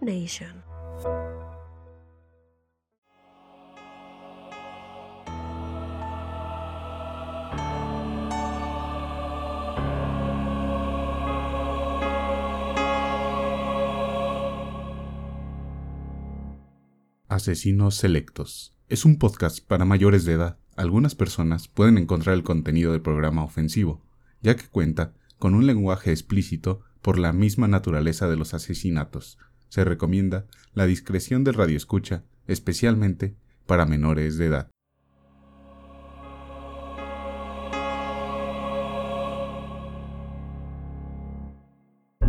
Nation. Asesinos Selectos. Es un podcast para mayores de edad. Algunas personas pueden encontrar el contenido del programa ofensivo, ya que cuenta con un lenguaje explícito por la misma naturaleza de los asesinatos. Se recomienda la discreción del radioescucha, especialmente para menores de edad.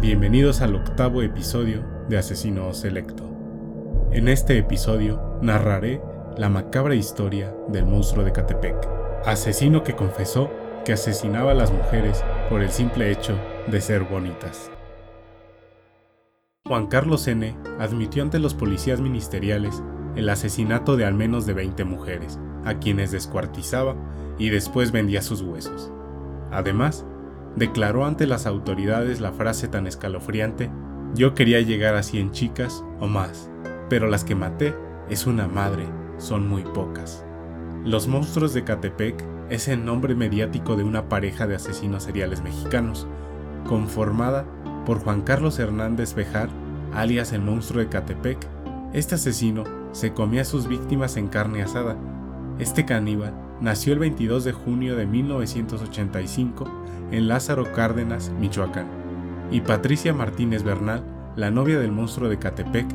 Bienvenidos al octavo episodio de Asesino Selecto. En este episodio narraré la macabra historia del monstruo de Catepec, asesino que confesó que asesinaba a las mujeres por el simple hecho de ser bonitas. Juan Carlos N. admitió ante los policías ministeriales el asesinato de al menos de 20 mujeres, a quienes descuartizaba y después vendía sus huesos. Además, declaró ante las autoridades la frase tan escalofriante, yo quería llegar a 100 chicas o más, pero las que maté es una madre, son muy pocas. Los monstruos de Catepec es el nombre mediático de una pareja de asesinos seriales mexicanos, conformada por Juan Carlos Hernández Bejar, alias el monstruo de Catepec. Este asesino se comía a sus víctimas en carne asada. Este caníbal nació el 22 de junio de 1985 en Lázaro Cárdenas, Michoacán, y Patricia Martínez Bernal, la novia del monstruo de Catepec,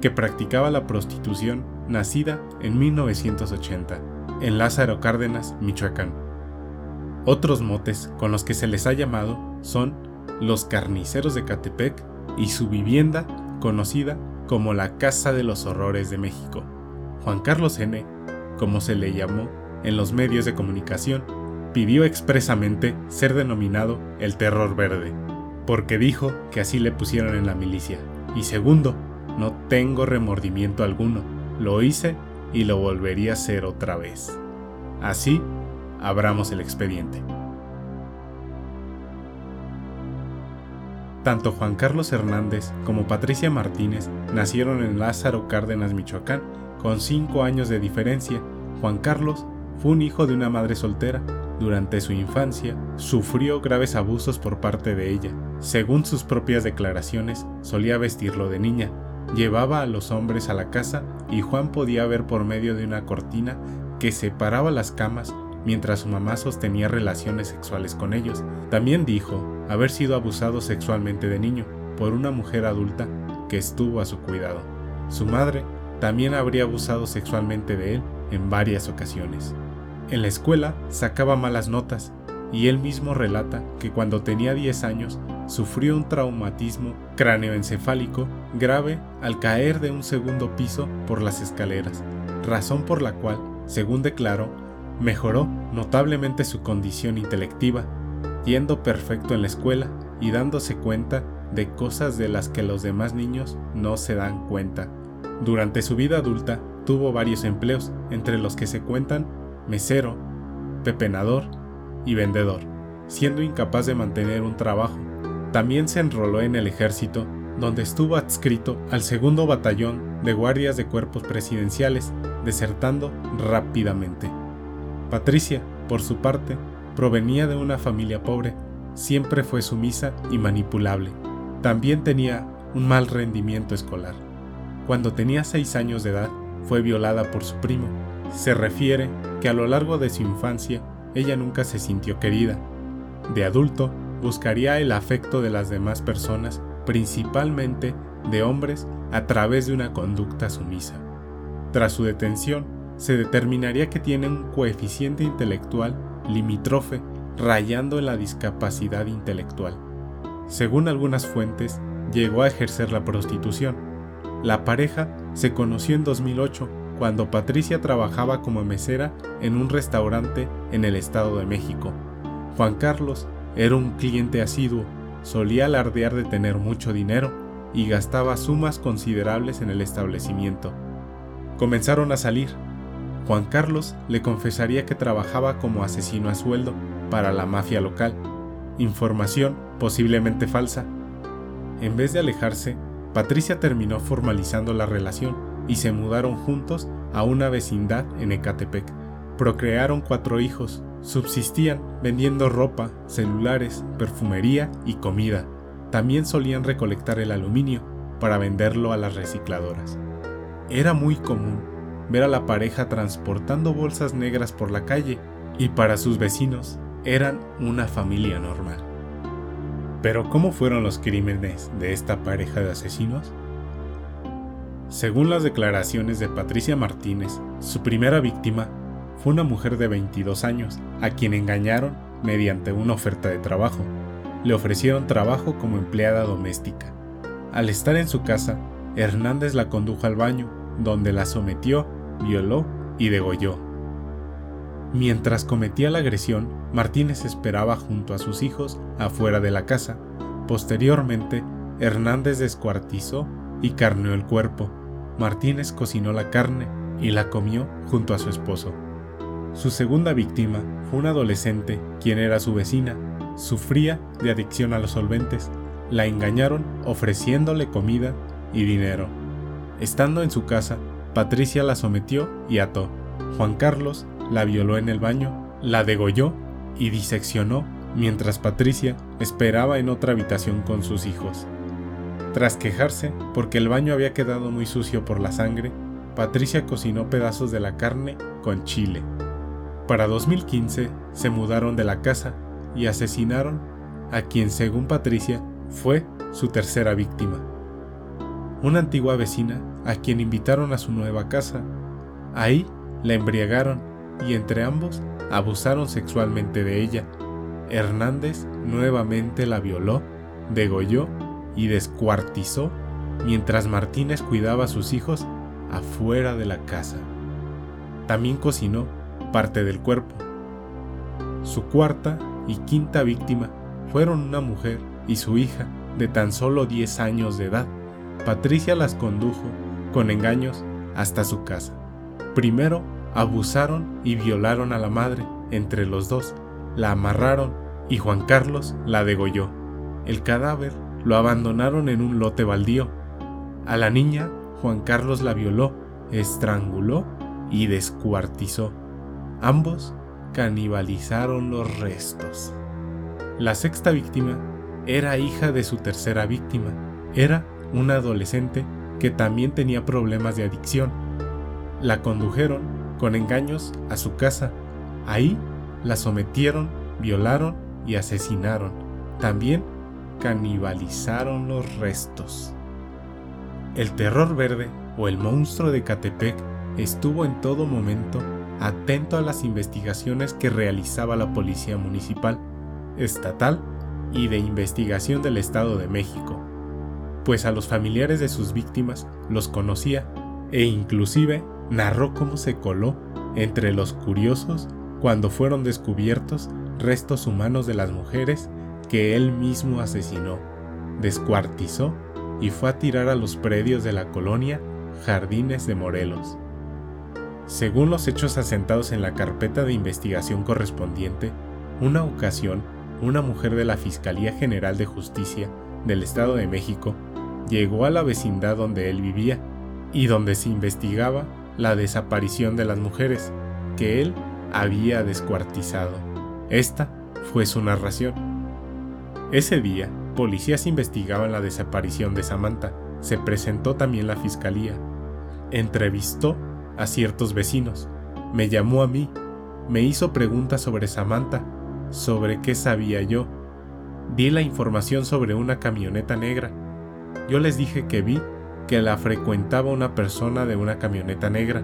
que practicaba la prostitución, nacida en 1980, en Lázaro Cárdenas, Michoacán. Otros motes con los que se les ha llamado son los carniceros de Catepec y su vivienda conocida como la Casa de los Horrores de México. Juan Carlos N., como se le llamó en los medios de comunicación, pidió expresamente ser denominado el Terror Verde, porque dijo que así le pusieron en la milicia. Y segundo, no tengo remordimiento alguno, lo hice y lo volvería a hacer otra vez. Así, abramos el expediente. Tanto Juan Carlos Hernández como Patricia Martínez nacieron en Lázaro Cárdenas, Michoacán, con cinco años de diferencia. Juan Carlos fue un hijo de una madre soltera. Durante su infancia, sufrió graves abusos por parte de ella. Según sus propias declaraciones, solía vestirlo de niña, llevaba a los hombres a la casa y Juan podía ver por medio de una cortina que separaba las camas mientras su mamá sostenía relaciones sexuales con ellos. También dijo haber sido abusado sexualmente de niño por una mujer adulta que estuvo a su cuidado. Su madre también habría abusado sexualmente de él en varias ocasiones. En la escuela sacaba malas notas y él mismo relata que cuando tenía 10 años sufrió un traumatismo cráneoencefálico grave al caer de un segundo piso por las escaleras, razón por la cual, según declaró, mejoró notablemente su condición intelectiva, yendo perfecto en la escuela y dándose cuenta de cosas de las que los demás niños no se dan cuenta. Durante su vida adulta tuvo varios empleos, entre los que se cuentan mesero, pepenador y vendedor, siendo incapaz de mantener un trabajo también se enroló en el ejército, donde estuvo adscrito al segundo batallón de guardias de cuerpos presidenciales, desertando rápidamente. Patricia, por su parte, provenía de una familia pobre, siempre fue sumisa y manipulable. También tenía un mal rendimiento escolar. Cuando tenía seis años de edad, fue violada por su primo. Se refiere que a lo largo de su infancia ella nunca se sintió querida. De adulto, buscaría el afecto de las demás personas, principalmente de hombres, a través de una conducta sumisa. Tras su detención, se determinaría que tiene un coeficiente intelectual limítrofe rayando en la discapacidad intelectual. Según algunas fuentes, llegó a ejercer la prostitución. La pareja se conoció en 2008 cuando Patricia trabajaba como mesera en un restaurante en el Estado de México. Juan Carlos era un cliente asiduo, solía alardear de tener mucho dinero y gastaba sumas considerables en el establecimiento. Comenzaron a salir. Juan Carlos le confesaría que trabajaba como asesino a sueldo para la mafia local, información posiblemente falsa. En vez de alejarse, Patricia terminó formalizando la relación y se mudaron juntos a una vecindad en Ecatepec. Procrearon cuatro hijos, subsistían vendiendo ropa, celulares, perfumería y comida. También solían recolectar el aluminio para venderlo a las recicladoras. Era muy común ver a la pareja transportando bolsas negras por la calle y para sus vecinos eran una familia normal. Pero ¿cómo fueron los crímenes de esta pareja de asesinos? Según las declaraciones de Patricia Martínez, su primera víctima fue una mujer de 22 años, a quien engañaron mediante una oferta de trabajo. Le ofrecieron trabajo como empleada doméstica. Al estar en su casa, Hernández la condujo al baño, donde la sometió, violó y degolló. Mientras cometía la agresión, Martínez esperaba junto a sus hijos afuera de la casa. Posteriormente, Hernández descuartizó y carneó el cuerpo. Martínez cocinó la carne y la comió junto a su esposo. Su segunda víctima fue una adolescente, quien era su vecina. Sufría de adicción a los solventes. La engañaron ofreciéndole comida y dinero. Estando en su casa, Patricia la sometió y ató. Juan Carlos la violó en el baño, la degolló y diseccionó mientras Patricia esperaba en otra habitación con sus hijos. Tras quejarse porque el baño había quedado muy sucio por la sangre, Patricia cocinó pedazos de la carne con chile. Para 2015 se mudaron de la casa y asesinaron a quien según Patricia fue su tercera víctima. Una antigua vecina a quien invitaron a su nueva casa. Ahí la embriagaron y entre ambos abusaron sexualmente de ella. Hernández nuevamente la violó, degolló y descuartizó mientras Martínez cuidaba a sus hijos afuera de la casa. También cocinó parte del cuerpo. Su cuarta y quinta víctima fueron una mujer y su hija de tan solo 10 años de edad. Patricia las condujo con engaños hasta su casa. Primero abusaron y violaron a la madre entre los dos, la amarraron y Juan Carlos la degolló. El cadáver lo abandonaron en un lote baldío. A la niña, Juan Carlos la violó, estranguló y descuartizó. Ambos canibalizaron los restos. La sexta víctima era hija de su tercera víctima. Era una adolescente que también tenía problemas de adicción. La condujeron con engaños a su casa. Ahí la sometieron, violaron y asesinaron. También canibalizaron los restos. El terror verde o el monstruo de Catepec estuvo en todo momento atento a las investigaciones que realizaba la Policía Municipal, Estatal y de Investigación del Estado de México, pues a los familiares de sus víctimas los conocía e inclusive narró cómo se coló entre los curiosos cuando fueron descubiertos restos humanos de las mujeres que él mismo asesinó, descuartizó y fue a tirar a los predios de la colonia Jardines de Morelos. Según los hechos asentados en la carpeta de investigación correspondiente, una ocasión, una mujer de la Fiscalía General de Justicia del Estado de México llegó a la vecindad donde él vivía y donde se investigaba la desaparición de las mujeres que él había descuartizado. Esta fue su narración. Ese día, policías investigaban la desaparición de Samantha. Se presentó también la fiscalía. Entrevistó a ciertos vecinos. Me llamó a mí. Me hizo preguntas sobre Samantha, sobre qué sabía yo. Di la información sobre una camioneta negra. Yo les dije que vi que la frecuentaba una persona de una camioneta negra.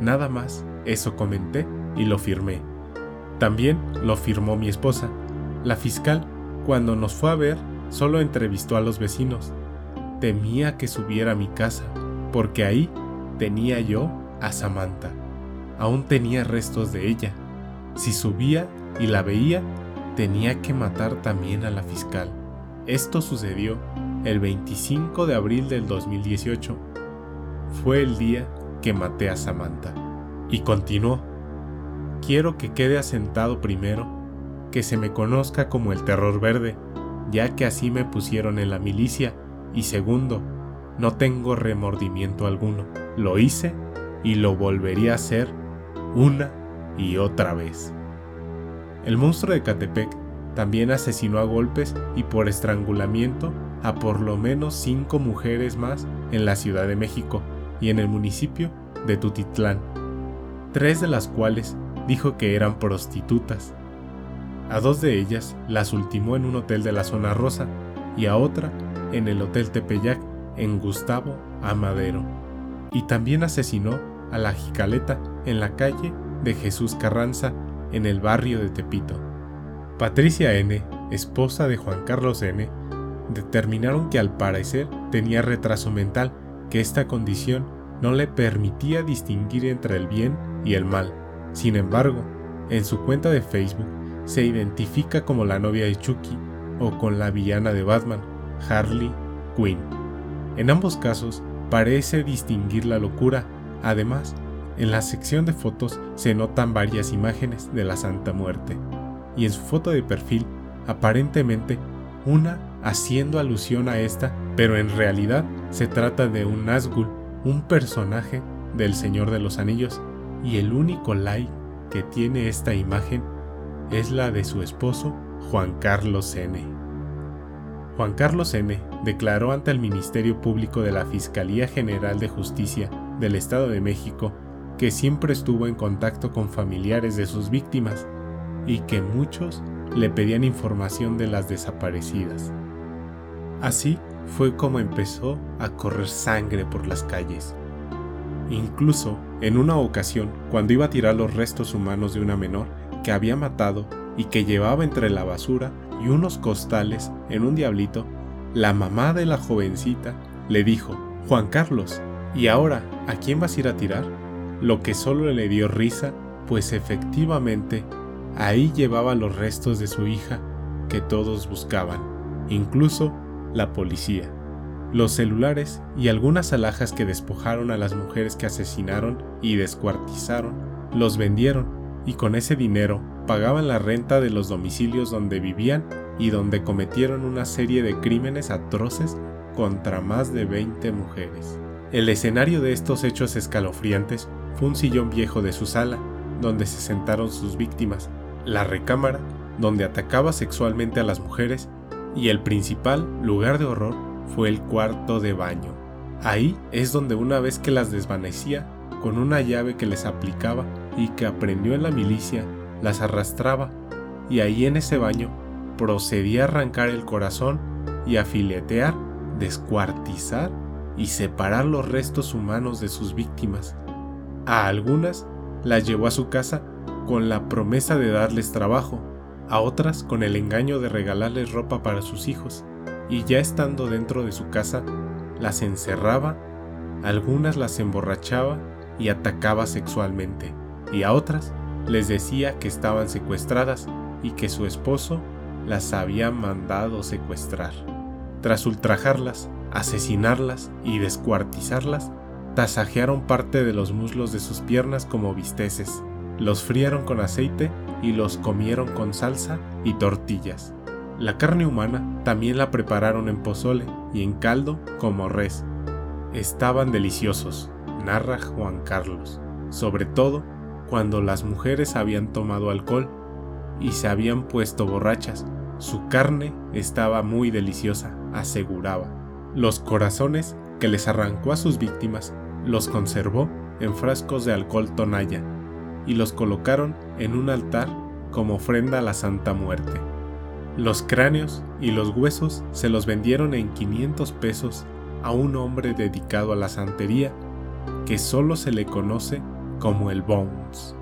Nada más, eso comenté y lo firmé. También lo firmó mi esposa. La fiscal, cuando nos fue a ver, solo entrevistó a los vecinos. Temía que subiera a mi casa, porque ahí tenía yo a Samantha. Aún tenía restos de ella. Si subía y la veía, tenía que matar también a la fiscal. Esto sucedió el 25 de abril del 2018. Fue el día que maté a Samantha. Y continuó. Quiero que quede asentado primero, que se me conozca como el terror verde, ya que así me pusieron en la milicia, y segundo, no tengo remordimiento alguno. Lo hice y lo volvería a hacer una y otra vez. El monstruo de Catepec también asesinó a golpes y por estrangulamiento a por lo menos cinco mujeres más en la Ciudad de México y en el municipio de Tutitlán, tres de las cuales dijo que eran prostitutas. A dos de ellas las ultimó en un hotel de la zona rosa y a otra en el Hotel Tepeyac en Gustavo Amadero. Y también asesinó a la Jicaleta en la calle de Jesús Carranza en el barrio de Tepito. Patricia N., esposa de Juan Carlos N., determinaron que al parecer tenía retraso mental, que esta condición no le permitía distinguir entre el bien y el mal. Sin embargo, en su cuenta de Facebook se identifica como la novia de Chucky o con la villana de Batman, Harley Quinn. En ambos casos parece distinguir la locura. Además, en la sección de fotos se notan varias imágenes de la Santa Muerte y en su foto de perfil aparentemente una haciendo alusión a esta, pero en realidad se trata de un Nazgûl, un personaje del Señor de los Anillos, y el único like que tiene esta imagen es la de su esposo Juan Carlos N. Juan Carlos N. declaró ante el Ministerio Público de la Fiscalía General de Justicia del Estado de México que siempre estuvo en contacto con familiares de sus víctimas y que muchos le pedían información de las desaparecidas. Así fue como empezó a correr sangre por las calles. Incluso en una ocasión, cuando iba a tirar los restos humanos de una menor que había matado y que llevaba entre la basura y unos costales en un diablito, la mamá de la jovencita le dijo, Juan Carlos, ¿y ahora a quién vas a ir a tirar? Lo que solo le dio risa, pues efectivamente Ahí llevaba los restos de su hija que todos buscaban, incluso la policía. Los celulares y algunas alhajas que despojaron a las mujeres que asesinaron y descuartizaron, los vendieron y con ese dinero pagaban la renta de los domicilios donde vivían y donde cometieron una serie de crímenes atroces contra más de 20 mujeres. El escenario de estos hechos escalofriantes fue un sillón viejo de su sala, donde se sentaron sus víctimas, la recámara donde atacaba sexualmente a las mujeres y el principal lugar de horror fue el cuarto de baño. Ahí es donde una vez que las desvanecía, con una llave que les aplicaba y que aprendió en la milicia, las arrastraba y ahí en ese baño procedía a arrancar el corazón y a filetear, descuartizar y separar los restos humanos de sus víctimas. A algunas las llevó a su casa con la promesa de darles trabajo, a otras con el engaño de regalarles ropa para sus hijos, y ya estando dentro de su casa, las encerraba, algunas las emborrachaba y atacaba sexualmente, y a otras les decía que estaban secuestradas y que su esposo las había mandado secuestrar. Tras ultrajarlas, asesinarlas y descuartizarlas, tasajearon parte de los muslos de sus piernas como bisteces, los frieron con aceite y los comieron con salsa y tortillas. La carne humana también la prepararon en pozole y en caldo como res. Estaban deliciosos, narra Juan Carlos, sobre todo cuando las mujeres habían tomado alcohol y se habían puesto borrachas. Su carne estaba muy deliciosa, aseguraba. Los corazones que les arrancó a sus víctimas los conservó en frascos de alcohol tonalla y los colocaron en un altar como ofrenda a la Santa Muerte. Los cráneos y los huesos se los vendieron en 500 pesos a un hombre dedicado a la santería que solo se le conoce como el Bones,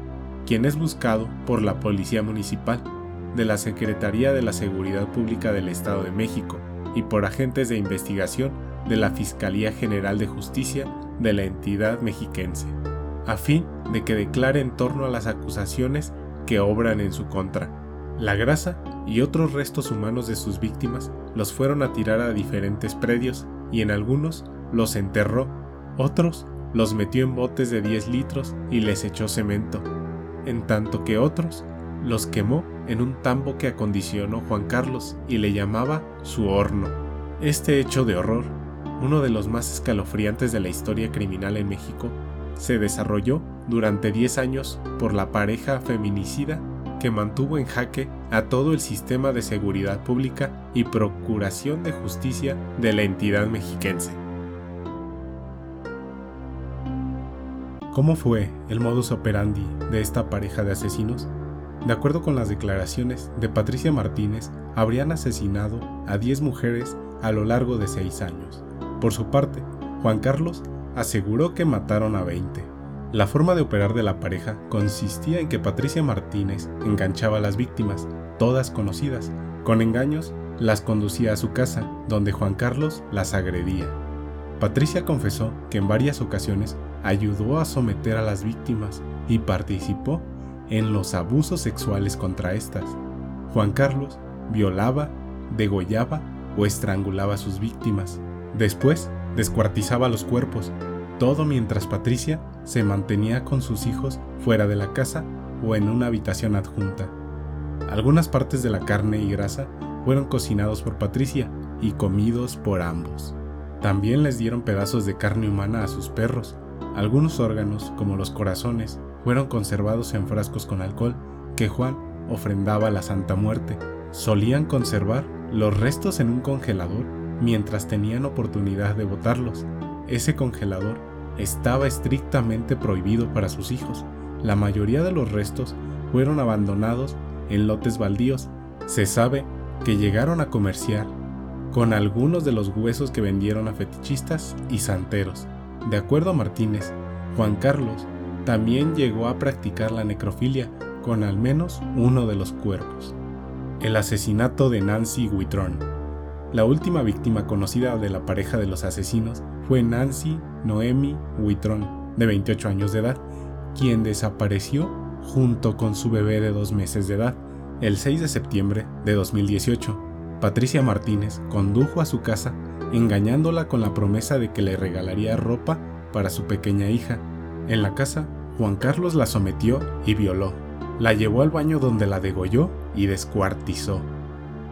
quien es buscado por la Policía Municipal de la Secretaría de la Seguridad Pública del Estado de México y por agentes de investigación de la Fiscalía General de Justicia de la entidad mexiquense a fin de que declare en torno a las acusaciones que obran en su contra. La grasa y otros restos humanos de sus víctimas los fueron a tirar a diferentes predios y en algunos los enterró, otros los metió en botes de 10 litros y les echó cemento, en tanto que otros los quemó en un tambo que acondicionó Juan Carlos y le llamaba su horno. Este hecho de horror uno de los más escalofriantes de la historia criminal en México, se desarrolló durante 10 años por la pareja feminicida que mantuvo en jaque a todo el sistema de seguridad pública y procuración de justicia de la entidad mexiquense. ¿Cómo fue el modus operandi de esta pareja de asesinos? De acuerdo con las declaraciones de Patricia Martínez, habrían asesinado a 10 mujeres a lo largo de 6 años. Por su parte, Juan Carlos aseguró que mataron a 20. La forma de operar de la pareja consistía en que Patricia Martínez enganchaba a las víctimas, todas conocidas. Con engaños, las conducía a su casa, donde Juan Carlos las agredía. Patricia confesó que en varias ocasiones ayudó a someter a las víctimas y participó en los abusos sexuales contra estas. Juan Carlos violaba, degollaba o estrangulaba a sus víctimas. Después, descuartizaba los cuerpos, todo mientras Patricia se mantenía con sus hijos fuera de la casa o en una habitación adjunta. Algunas partes de la carne y grasa fueron cocinados por Patricia y comidos por ambos. También les dieron pedazos de carne humana a sus perros. Algunos órganos, como los corazones, fueron conservados en frascos con alcohol que Juan ofrendaba a la Santa Muerte. Solían conservar los restos en un congelador mientras tenían oportunidad de botarlos. Ese congelador estaba estrictamente prohibido para sus hijos. La mayoría de los restos fueron abandonados en lotes baldíos. Se sabe que llegaron a comerciar con algunos de los huesos que vendieron a fetichistas y santeros. De acuerdo a Martínez, Juan Carlos también llegó a practicar la necrofilia con al menos uno de los cuerpos. El asesinato de Nancy Whitron. La última víctima conocida de la pareja de los asesinos fue Nancy Noemi Whitron, de 28 años de edad, quien desapareció junto con su bebé de dos meses de edad el 6 de septiembre de 2018. Patricia Martínez condujo a su casa engañándola con la promesa de que le regalaría ropa para su pequeña hija. En la casa, Juan Carlos la sometió y violó. La llevó al baño donde la degolló y descuartizó.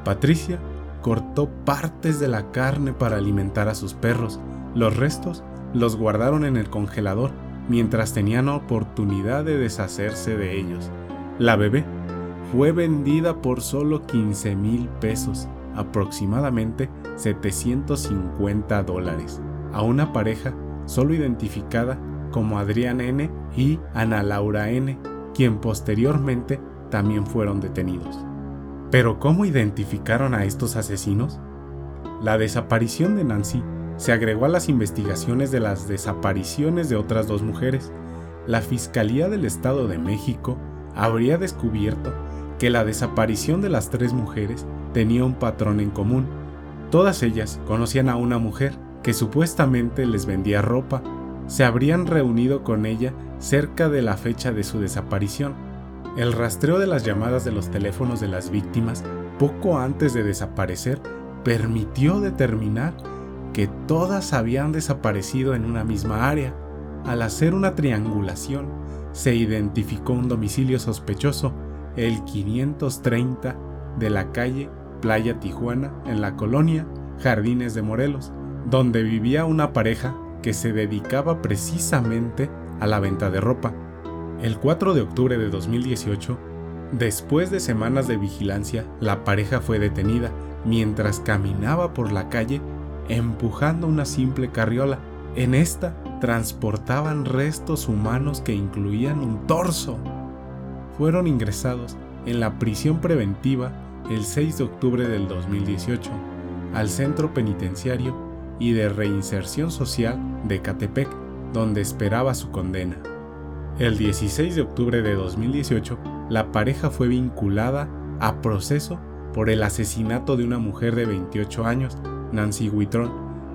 Patricia cortó partes de la carne para alimentar a sus perros. Los restos los guardaron en el congelador mientras tenían oportunidad de deshacerse de ellos. La bebé fue vendida por solo 15 mil pesos, aproximadamente 750 dólares, a una pareja solo identificada como Adrián N. y Ana Laura N., quien posteriormente también fueron detenidos. Pero ¿cómo identificaron a estos asesinos? La desaparición de Nancy se agregó a las investigaciones de las desapariciones de otras dos mujeres. La Fiscalía del Estado de México habría descubierto que la desaparición de las tres mujeres tenía un patrón en común. Todas ellas conocían a una mujer que supuestamente les vendía ropa. Se habrían reunido con ella cerca de la fecha de su desaparición el rastreo de las llamadas de los teléfonos de las víctimas poco antes de desaparecer permitió determinar que todas habían desaparecido en una misma área. Al hacer una triangulación, se identificó un domicilio sospechoso, el 530 de la calle Playa Tijuana, en la colonia Jardines de Morelos, donde vivía una pareja que se dedicaba precisamente a la venta de ropa. El 4 de octubre de 2018, después de semanas de vigilancia, la pareja fue detenida mientras caminaba por la calle empujando una simple carriola. En esta transportaban restos humanos que incluían un torso. Fueron ingresados en la prisión preventiva el 6 de octubre del 2018 al Centro Penitenciario y de Reinserción Social de Catepec, donde esperaba su condena. El 16 de octubre de 2018, la pareja fue vinculada a proceso por el asesinato de una mujer de 28 años, Nancy Whitron,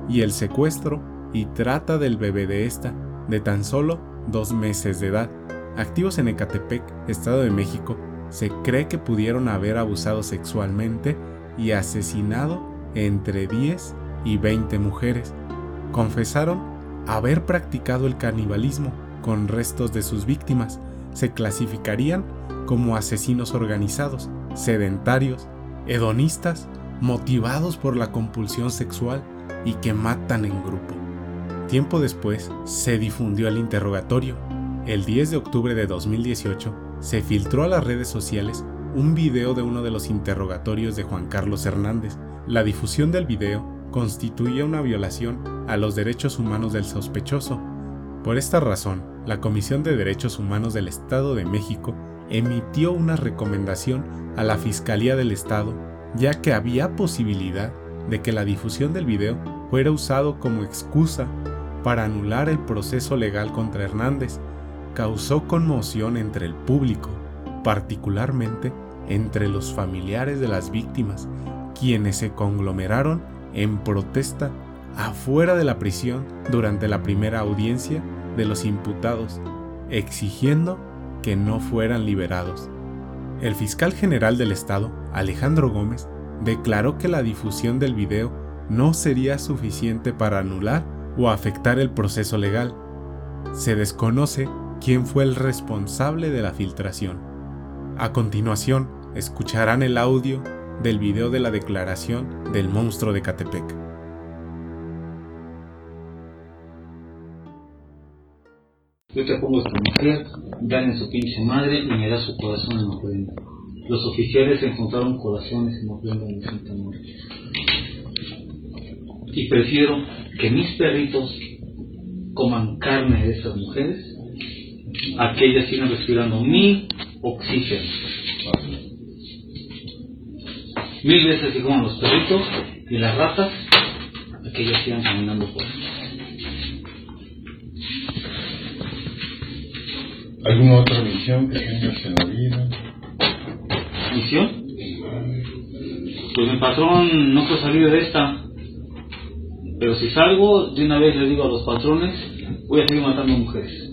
y el secuestro y trata del bebé de esta, de tan solo dos meses de edad. Activos en Ecatepec, Estado de México, se cree que pudieron haber abusado sexualmente y asesinado entre 10 y 20 mujeres. Confesaron haber practicado el canibalismo con restos de sus víctimas se clasificarían como asesinos organizados, sedentarios, hedonistas, motivados por la compulsión sexual, y que matan en grupo. Tiempo después, se difundió el interrogatorio. El 10 de octubre de 2018, se filtró a las redes sociales un video de uno de los interrogatorios de Juan Carlos Hernández. La difusión del video constituía una violación a los derechos humanos del sospechoso. Por esta razón, la Comisión de Derechos Humanos del Estado de México emitió una recomendación a la Fiscalía del Estado, ya que había posibilidad de que la difusión del video fuera usado como excusa para anular el proceso legal contra Hernández, causó conmoción entre el público, particularmente entre los familiares de las víctimas, quienes se conglomeraron en protesta afuera de la prisión durante la primera audiencia de los imputados, exigiendo que no fueran liberados. El fiscal general del estado, Alejandro Gómez, declaró que la difusión del video no sería suficiente para anular o afectar el proceso legal. Se desconoce quién fue el responsable de la filtración. A continuación, escucharán el audio del video de la declaración del monstruo de Catepec. Yo te pongo a esta mujer, dan en su pinche madre y me da su corazón en ofrenda. Los oficiales encontraron corazones en ofrenda en Santa Muerte. Y prefiero que mis perritos coman carne de esas mujeres a que ellas sigan respirando mi oxígeno. Mil veces coman los perritos y las ratas a que ellas sigan caminando por ¿Alguna otra misión que tengas en la vida? ¿Misión? Pues mi patrón no puede salir de esta. Pero si salgo, de una vez le digo a los patrones, voy a seguir matando mujeres.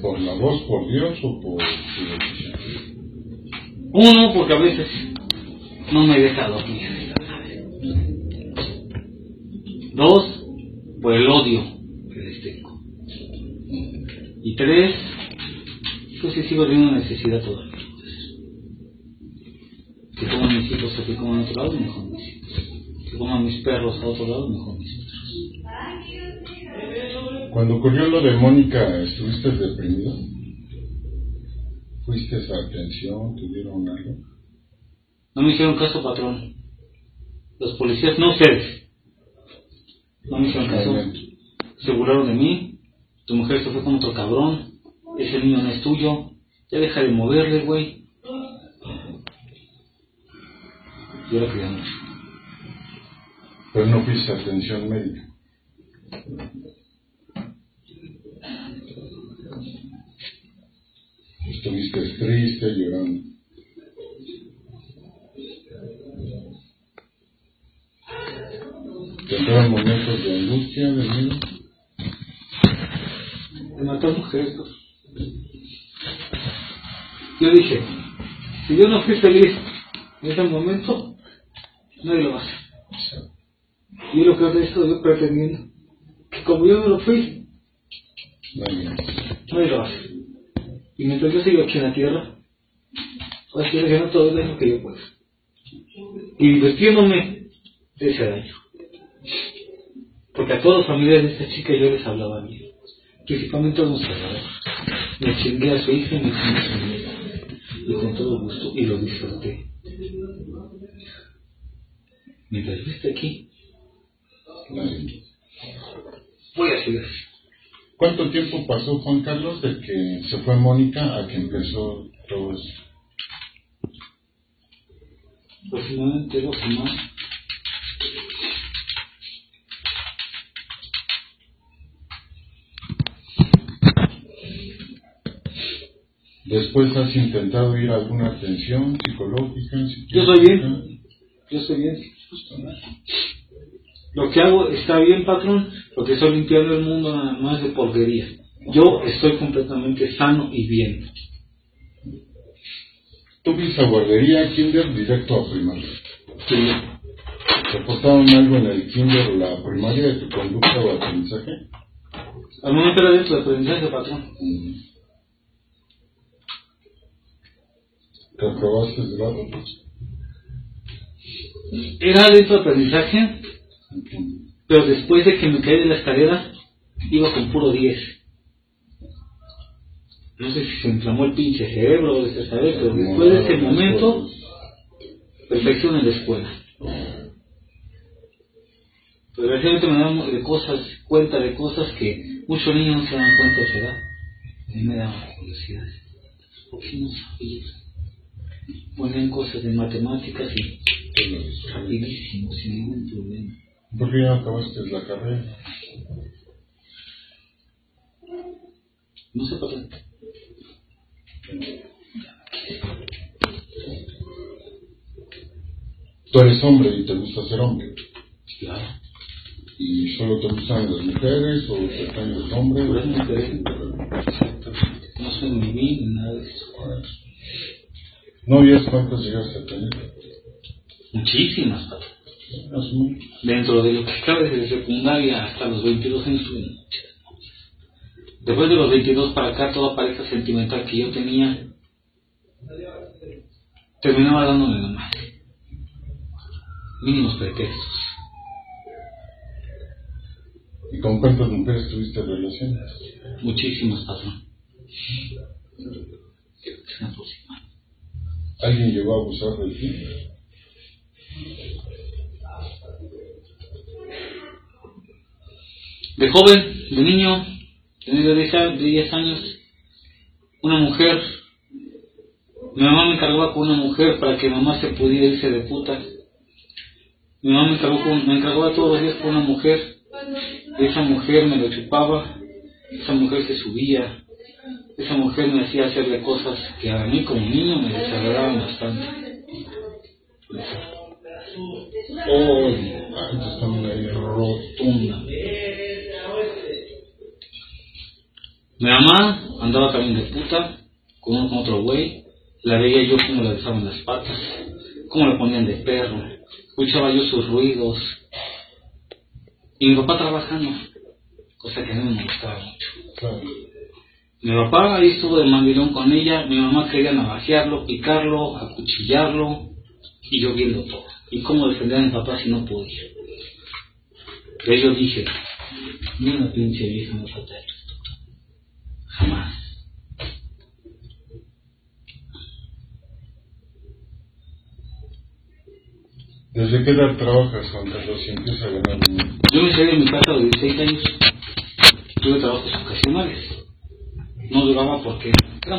¿Por la voz, por Dios o por? Uno, porque a veces no me deja dormir. Dos, por el odio. Y tres, pues que sigo teniendo necesidad todavía. Que coman mis hijos a que coman a otro lado, mejor mis hijos. Que coman mis perros a otro lado, mejor mis perros. Cuando ocurrió lo de Mónica, ¿estuviste deprimido? ¿Fuiste a atención? ¿Te dieron algo? No me hicieron caso, patrón. Los policías, no ustedes. No me hicieron caso. Se burlaron de mí. Tu mujer se fue con otro cabrón. Ese niño no es tuyo. Ya deja de moverle, güey. Criamos. Pero no fuiste atención médica. Estuviste triste, llorando. ¿Te entraron momentos de angustia, de miedo? Matar mujeres. pues. Yo dije, si yo no fui feliz en ese momento, nadie lo va a hacer. Y lo que estado yo pretendiendo, que como yo no lo fui, Nadie. lo hacer. Y mientras yo sigo aquí en la tierra, voy a seguir haciendo todo el daño que yo pueda. Y divirtiéndome de ese daño. Porque a todos los familiares de esta chica yo les hablaba bien. Principalmente a los salvadores. Me chingué a su hija y me chingué a su nieta. Y con todo gusto, y lo disfruté. Mientras yo esté aquí, voy a seguir. ¿Cuánto tiempo pasó Juan Carlos de que se fue Mónica a que empezó todo eso? Aproximadamente dos semanas. Después has intentado ir a alguna atención psicológica. Yo estoy bien. Yo estoy bien. Lo que hago está bien, patrón, porque estoy limpiando el mundo nada más de porquería. Yo estoy completamente sano y bien. ¿Tú fuiste a guardería, kinder, directo a primaria? Sí. ¿Te aportaron algo en el kinder o la primaria de tu conducta o aprendizaje? Momento era dentro del aprendizaje, patrón. Mm. ¿Te aprobaste el grado? Era lento aprendizaje, pero después de que me caí de la escalera, iba con puro 10. No sé si se inflamó el pinche cerebro o de saber, pero después de ese momento, perfección en la escuela. Pero recientemente me damos de cosas, cuenta de cosas que muchos niños no se dan cuenta de esa edad. A mí me da curiosidad. ¿Por qué no sabía? Ponen cosas de matemáticas y rapidísimo, sin ningún problema. ¿Por qué no acabaste la carrera? No sé para qué. Tú eres hombre y te gusta ser hombre. Claro. ¿Y solo te gustan las mujeres o te gustan los hombres? Puras mujeres. Exactamente. No soy ni nada de eso. ¿Novias cuántas llegaste a tener? Muchísimas. Dentro de lo que cabe desde secundaria hasta los 22 años tuve muchas novias. Después de los 22 para acá, toda pareja sentimental que yo tenía terminaba dándole la madre. Mínimos pretextos. ¿Y con cuántas mujeres tuviste relaciones? Muchísimas, patrón. Aproximada. ¿Alguien llegó a abusar de ti? De joven, de niño, tenía 10 a- de 10 años, una mujer, mi mamá me encargaba con una mujer para que mamá se pudiera irse de puta. Mi mamá me encargó con, me encargaba todos los días con una mujer, esa mujer me lo chupaba, esa mujer se subía, esa mujer me hacía hacerle cosas que a mí como niño me desagradaban bastante. Odio, hay rotunda. Mi mamá andaba también de puta con, un- con otro güey. La veía yo como le besaban las patas, cómo le ponían de perro. Escuchaba yo sus ruidos. Y mi papá trabajando, cosa que a mí me gustaba mucho. Claro. Mi papá ahí estuvo de mandilón con ella, mi mamá quería navajearlo, picarlo, acuchillarlo, y yo viendo todo. ¿Y cómo defender a mi papá si no podía? Pero yo dije, ni una pinche vieja me falta el respeto. Jamás. ¿Desde qué edad trabajas, Juan Carlos, y empiezas a ganar? Yo me salí de mi casa a los 16 años. Tuve trabajos ocasionales. No duraba porque era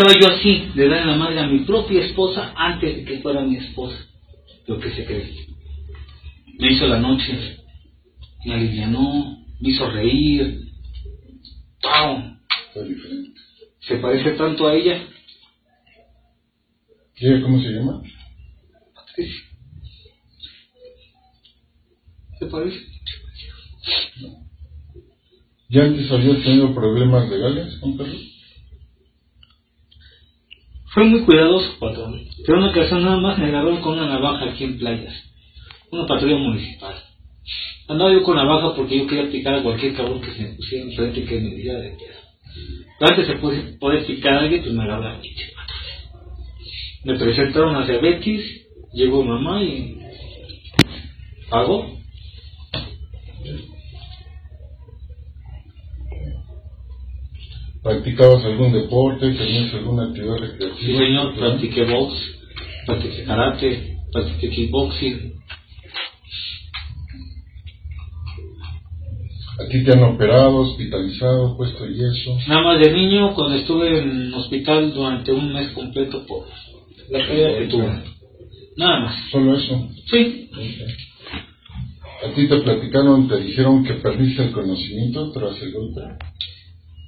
Estaba yo así, de dar la madre a mi propia esposa antes de que fuera mi esposa. Lo que se cree. Me hizo la noche, me alivianó, me hizo reír. ¡Pau! Se parece tanto a ella. ¿Y ella cómo se llama? Patricia. Se parece. ¿Ya antes habías tenido problemas legales, Juan Carlos? Fue muy cuidadoso, patrón. Pero una ocasión nada más me agarraron con una navaja aquí en playas. Una patrulla municipal. Andaba yo con navaja porque yo quería picar a cualquier cabrón que se me pusiera enfrente que me diera de pedo. Pero antes de poder, picar a alguien, pues me agarraba la pinche. Me presentaron a Betis, llegó mamá y pagó. ¿Practicabas algún deporte? ¿Tenías alguna actividad recreativa? Sí, señor, practiqué box, practiqué karate, practiqué kickboxing. ¿A ti te han operado, hospitalizado, puesto yeso? Nada más de niño, cuando estuve en hospital durante un mes completo por la caída que tuve. Nada más. Solo eso. Sí. ¿A ti te platicaron, te dijeron que perdiste el conocimiento tras el golpe?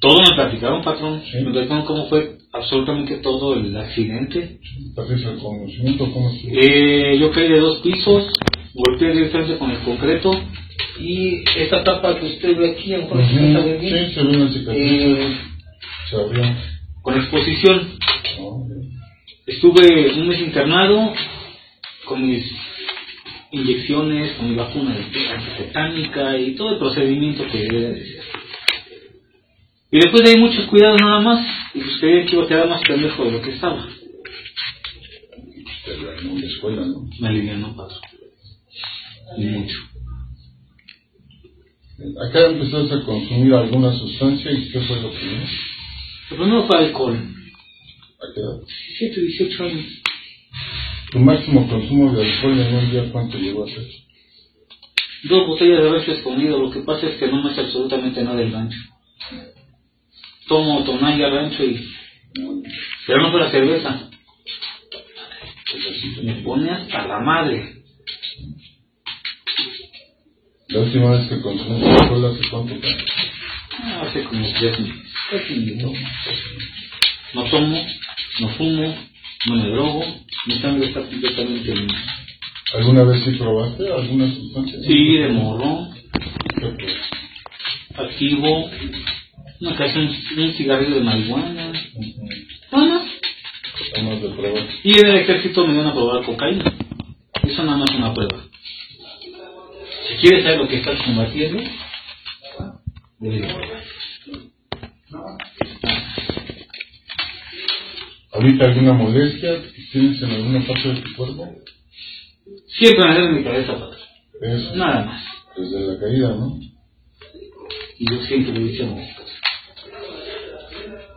Todo me platicaron, patrón. Sí. Me platicaron cómo fue absolutamente todo el accidente. ¿Perdiste el conocimiento? ¿Cómo? Eh, yo caí de dos pisos, golpeé directamente con el concreto y esta tapa que usted ve aquí, lo mejor se Sí, se ve una cicatriz. eh, Se abrió. con exposición. Oh, ok. Estuve un mes internado con mis inyecciones, con mi vacuna de antitetánica y todo el procedimiento que debe de ser. Y después de ahí muchos cuidados nada más, y pues creía que iba a quedar más pendejo de lo que estaba. La en la escuela, ¿no? Me alivianó, patrón. Y mucho. Acá empezaste a consumir alguna sustancia y ¿qué fue lo primero? Lo primero fue alcohol. ¿A qué edad? 17, 18 años. Tu máximo consumo de alcohol en un día, ¿cuánto llegó a ser? Dos botellas de rancho escondido. Lo que pasa es que no me hace absolutamente nada el rancho. Tomo tonalla rancho y... Pero no fue la cerveza. Me pone hasta la madre. La última vez que consumiste alcohol, ¿hace cuánto tiempo? Ah, Hace como tres meses. No tomo, no fumo, no me drogo. Mi sangre está completamente limpia. ¿Alguna vez sí probaste alguna sustancia? Sí, de morro, activo, una casa, un, un cigarrillo de marihuana. Nada más. Nada más de probar. Y en el ejército me iban a probar cocaína. Eso nada más es una prueba. Si quieres saber lo que estás combatiendo, debes de probar. ¿Ahorita alguna molestia que tienes en alguna parte de tu cuerpo? Siempre me duele mi cabeza, patrón. Eso, Nada más. desde la caída, ¿no? Y yo siempre le he dicho,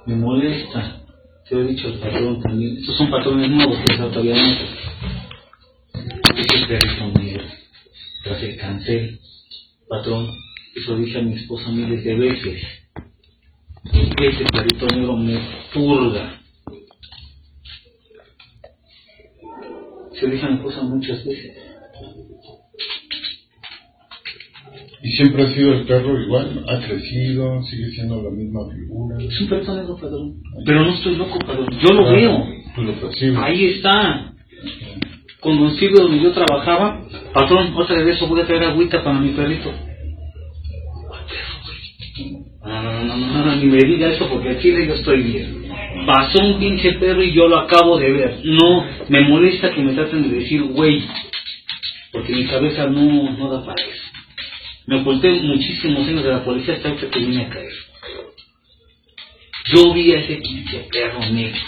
me molesta. Te he dicho al patrón también. Estos son patrones nuevos que está todavía no. Ese perrito mío, tras el cáncer, patrón, eso dije a mi esposa miles de veces. Ese perrito negro me purga. Se lo dije a mi esposa muchas veces. ¿Y siempre ha sido el perro igual? ¿Ha crecido? ¿Sigue siendo la misma figura? Es un negro, padrón. Pero no estoy loco, padrón. Yo lo veo. Tú lo percibes. Ahí está. Con Don Silvio, donde yo trabajaba, patrón, otra vez eso voy a traer agüita para mi perrito. No, no, no, no, no, no, ni me diga eso porque aquí yo estoy bien. Pasó un pinche perro y yo lo acabo de ver. No, me molesta que me traten de decir güey, porque mi cabeza no, no da para eso. Me oculté muchísimos años de la policía hasta que vine a caer. Yo vi a ese pinche perro negro.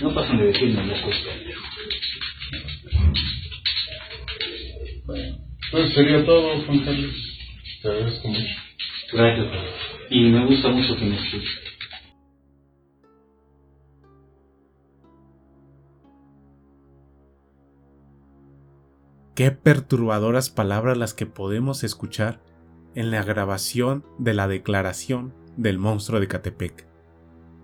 No pasan de decirme loco pendejo. Bueno, pues sería todo, Juan Carlos. Te agradezco mucho. Gracias. Y me gusta mucho que me escuche. Qué perturbadoras palabras las que podemos escuchar en la grabación de la declaración del monstruo de Catepec.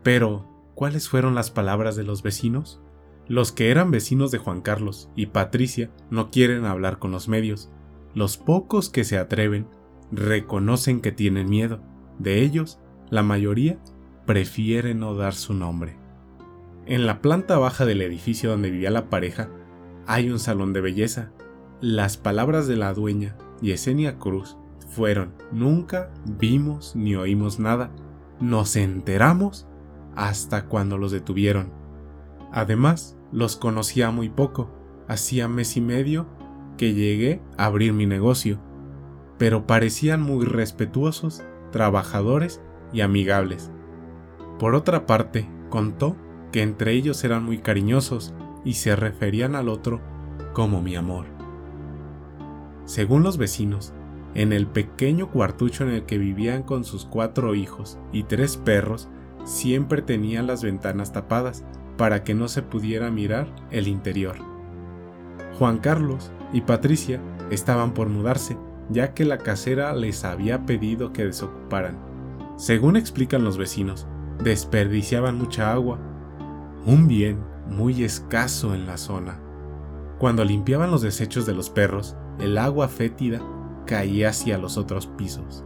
Pero, ¿cuáles fueron las palabras de los vecinos? Los que eran vecinos de Juan Carlos y Patricia no quieren hablar con los medios. Los pocos que se atreven reconocen que tienen miedo. De ellos, la mayoría prefiere no dar su nombre. En la planta baja del edificio donde vivía la pareja hay un salón de belleza. Las palabras de la dueña, Yesenia Cruz, fueron nunca vimos ni oímos nada. Nos enteramos hasta cuando los detuvieron. Además, los conocía muy poco. Hacía mes y medio que llegué a abrir mi negocio, pero parecían muy respetuosos, trabajadores y amigables. Por otra parte, contó que entre ellos eran muy cariñosos y se referían al otro como mi amor. Según los vecinos, en el pequeño cuartucho en el que vivían con sus cuatro hijos y tres perros, siempre tenían las ventanas tapadas para que no se pudiera mirar el interior. Juan Carlos y Patricia estaban por mudarse, ya que la casera les había pedido que desocuparan. Según explican los vecinos, desperdiciaban mucha agua, un bien muy escaso en la zona. Cuando limpiaban los desechos de los perros, el agua fétida caía hacia los otros pisos.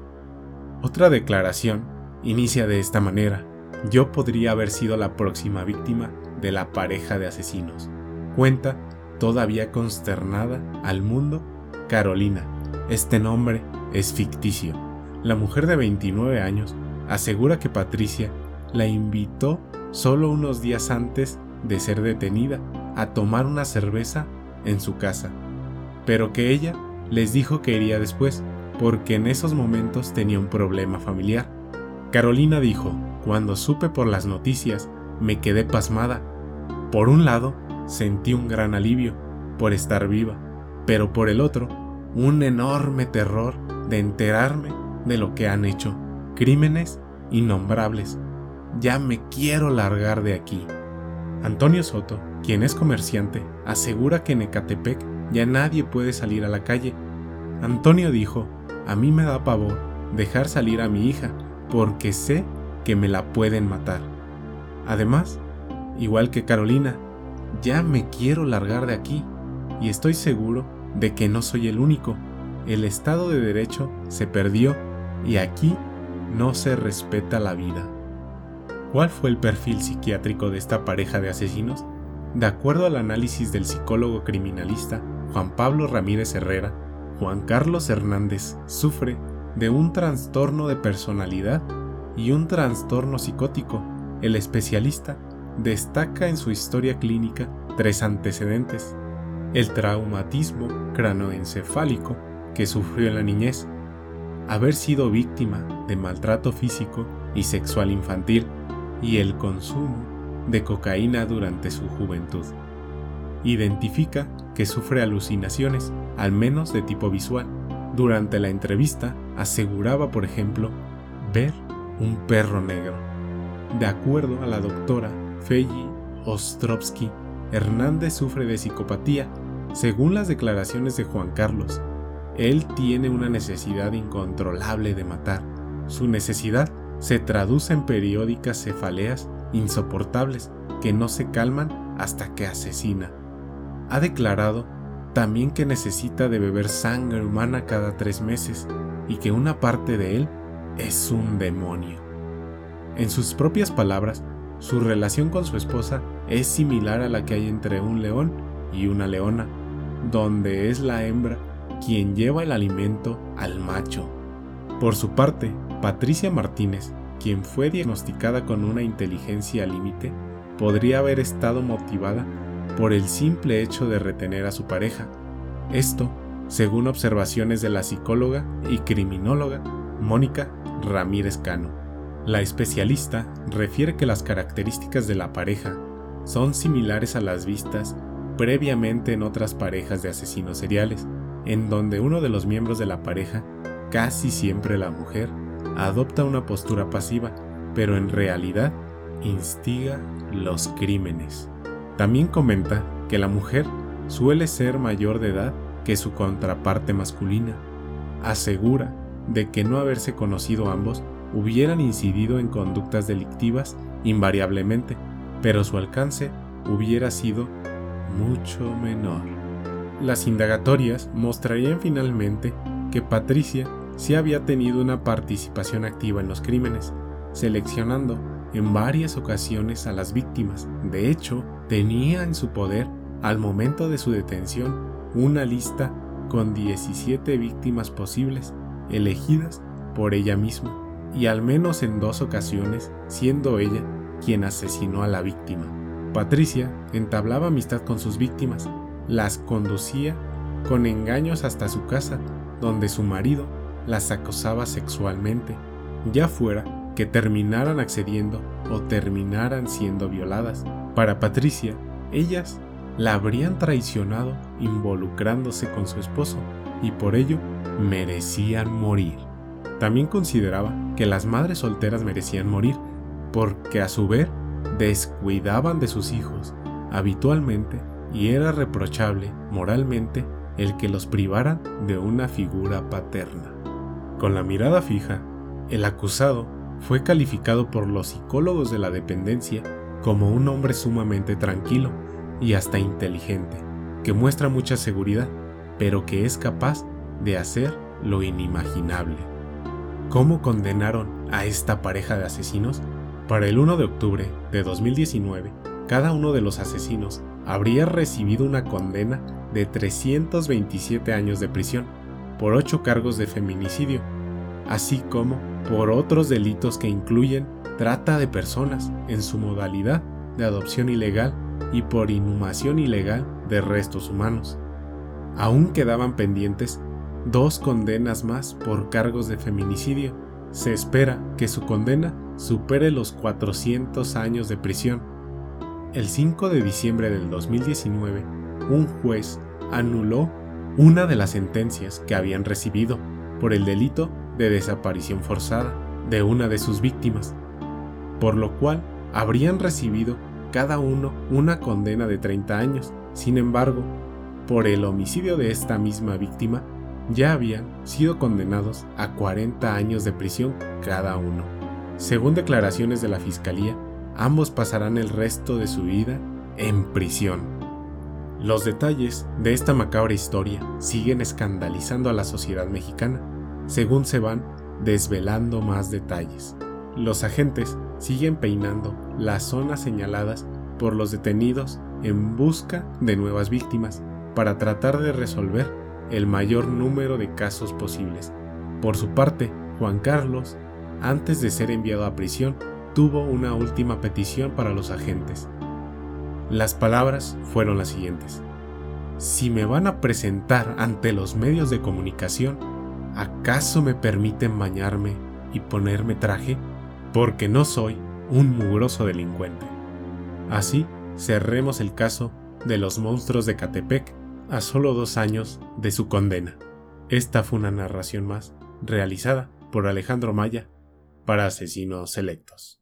Otra declaración inicia de esta manera. Yo podría haber sido la próxima víctima de la pareja de asesinos. Cuenta, todavía consternada al mundo, Carolina. Este nombre es ficticio. La mujer de 29 años asegura que Patricia la invitó solo unos días antes de ser detenida a tomar una cerveza en su casa, pero que ella les dijo que iría después porque en esos momentos tenía un problema familiar. Carolina dijo, cuando supe por las noticias, me quedé pasmada. Por un lado, sentí un gran alivio por estar viva, pero por el otro, un enorme terror de enterarme de lo que han hecho, crímenes innombrables. Ya me quiero largar de aquí. Antonio Soto, quien es comerciante, asegura que en Ecatepec ya nadie puede salir a la calle. Antonio dijo, a mí me da pavor dejar salir a mi hija porque sé que me la pueden matar. Además, igual que Carolina, ya me quiero largar de aquí y estoy seguro de que no soy el único. El Estado de Derecho se perdió y aquí no se respeta la vida. ¿Cuál fue el perfil psiquiátrico de esta pareja de asesinos? De acuerdo al análisis del psicólogo criminalista Juan Pablo Ramírez Herrera, Juan Carlos Hernández sufre de un trastorno de personalidad y un trastorno psicótico. El especialista destaca en su historia clínica tres antecedentes. El traumatismo cranoencefálico que sufrió en la niñez, haber sido víctima de maltrato físico y sexual infantil y el consumo de cocaína durante su juventud. Identifica que sufre alucinaciones, al menos de tipo visual. Durante la entrevista aseguraba, por ejemplo, ver un perro negro. De acuerdo a la doctora Feji Ostrovsky, Hernández sufre de psicopatía. Según las declaraciones de Juan Carlos, él tiene una necesidad incontrolable de matar. Su necesidad se traduce en periódicas cefaleas insoportables que no se calman hasta que asesina. Ha declarado también que necesita de beber sangre humana cada tres meses y que una parte de él es un demonio. En sus propias palabras, su relación con su esposa es similar a la que hay entre un león y una leona, donde es la hembra quien lleva el alimento al macho. Por su parte, Patricia Martínez, quien fue diagnosticada con una inteligencia límite, podría haber estado motivada por el simple hecho de retener a su pareja. Esto, según observaciones de la psicóloga y criminóloga Mónica Ramírez Cano. La especialista refiere que las características de la pareja son similares a las vistas previamente en otras parejas de asesinos seriales, en donde uno de los miembros de la pareja, casi siempre la mujer, adopta una postura pasiva, pero en realidad instiga los crímenes. También comenta que la mujer suele ser mayor de edad que su contraparte masculina. Asegura de que no haberse conocido ambos hubieran incidido en conductas delictivas invariablemente, pero su alcance hubiera sido mucho menor. Las indagatorias mostrarían finalmente que Patricia sí había tenido una participación activa en los crímenes, seleccionando en varias ocasiones a las víctimas. De hecho, tenía en su poder, al momento de su detención, una lista con 17 víctimas posibles, elegidas por ella misma, y al menos en dos ocasiones siendo ella quien asesinó a la víctima. Patricia entablaba amistad con sus víctimas, las conducía con engaños hasta su casa, donde su marido las acosaba sexualmente, ya fuera que terminaran accediendo o terminaran siendo violadas. Para Patricia, ellas la habrían traicionado involucrándose con su esposo y por ello merecían morir. También consideraba que las madres solteras merecían morir porque a su vez descuidaban de sus hijos habitualmente y era reprochable moralmente el que los privaran de una figura paterna. Con la mirada fija, el acusado fue calificado por los psicólogos de la dependencia como un hombre sumamente tranquilo y hasta inteligente, que muestra mucha seguridad, pero que es capaz de hacer lo inimaginable. ¿Cómo condenaron a esta pareja de asesinos? Para el 1 de octubre de 2019, cada uno de los asesinos habría recibido una condena de 327 años de prisión por 8 cargos de feminicidio, así como por otros delitos que incluyen trata de personas en su modalidad de adopción ilegal y por inhumación ilegal de restos humanos. Aún quedaban pendientes dos condenas más por cargos de feminicidio. Se espera que su condena supere los 400 años de prisión. El 5 de diciembre del 2019, un juez anuló una de las sentencias que habían recibido por el delito de desaparición forzada de una de sus víctimas, por lo cual habrían recibido cada uno una condena de 30 años. Sin embargo, por el homicidio de esta misma víctima, ya habían sido condenados a 40 años de prisión cada uno. Según declaraciones de la Fiscalía, ambos pasarán el resto de su vida en prisión. Los detalles de esta macabra historia siguen escandalizando a la sociedad mexicana, según se van desvelando más detalles. Los agentes siguen peinando las zonas señaladas por los detenidos en busca de nuevas víctimas para tratar de resolver el mayor número de casos posibles. Por su parte, Juan Carlos, antes de ser enviado a prisión, tuvo una última petición para los agentes. Las palabras fueron las siguientes. Si me van a presentar ante los medios de comunicación, ¿acaso me permiten bañarme y ponerme traje? Porque no soy un mugroso delincuente. Así cerremos el caso de los monstruos de Catepec a solo dos años de su condena. Esta fue una narración más realizada por Alejandro Maya para Asesinos Selectos.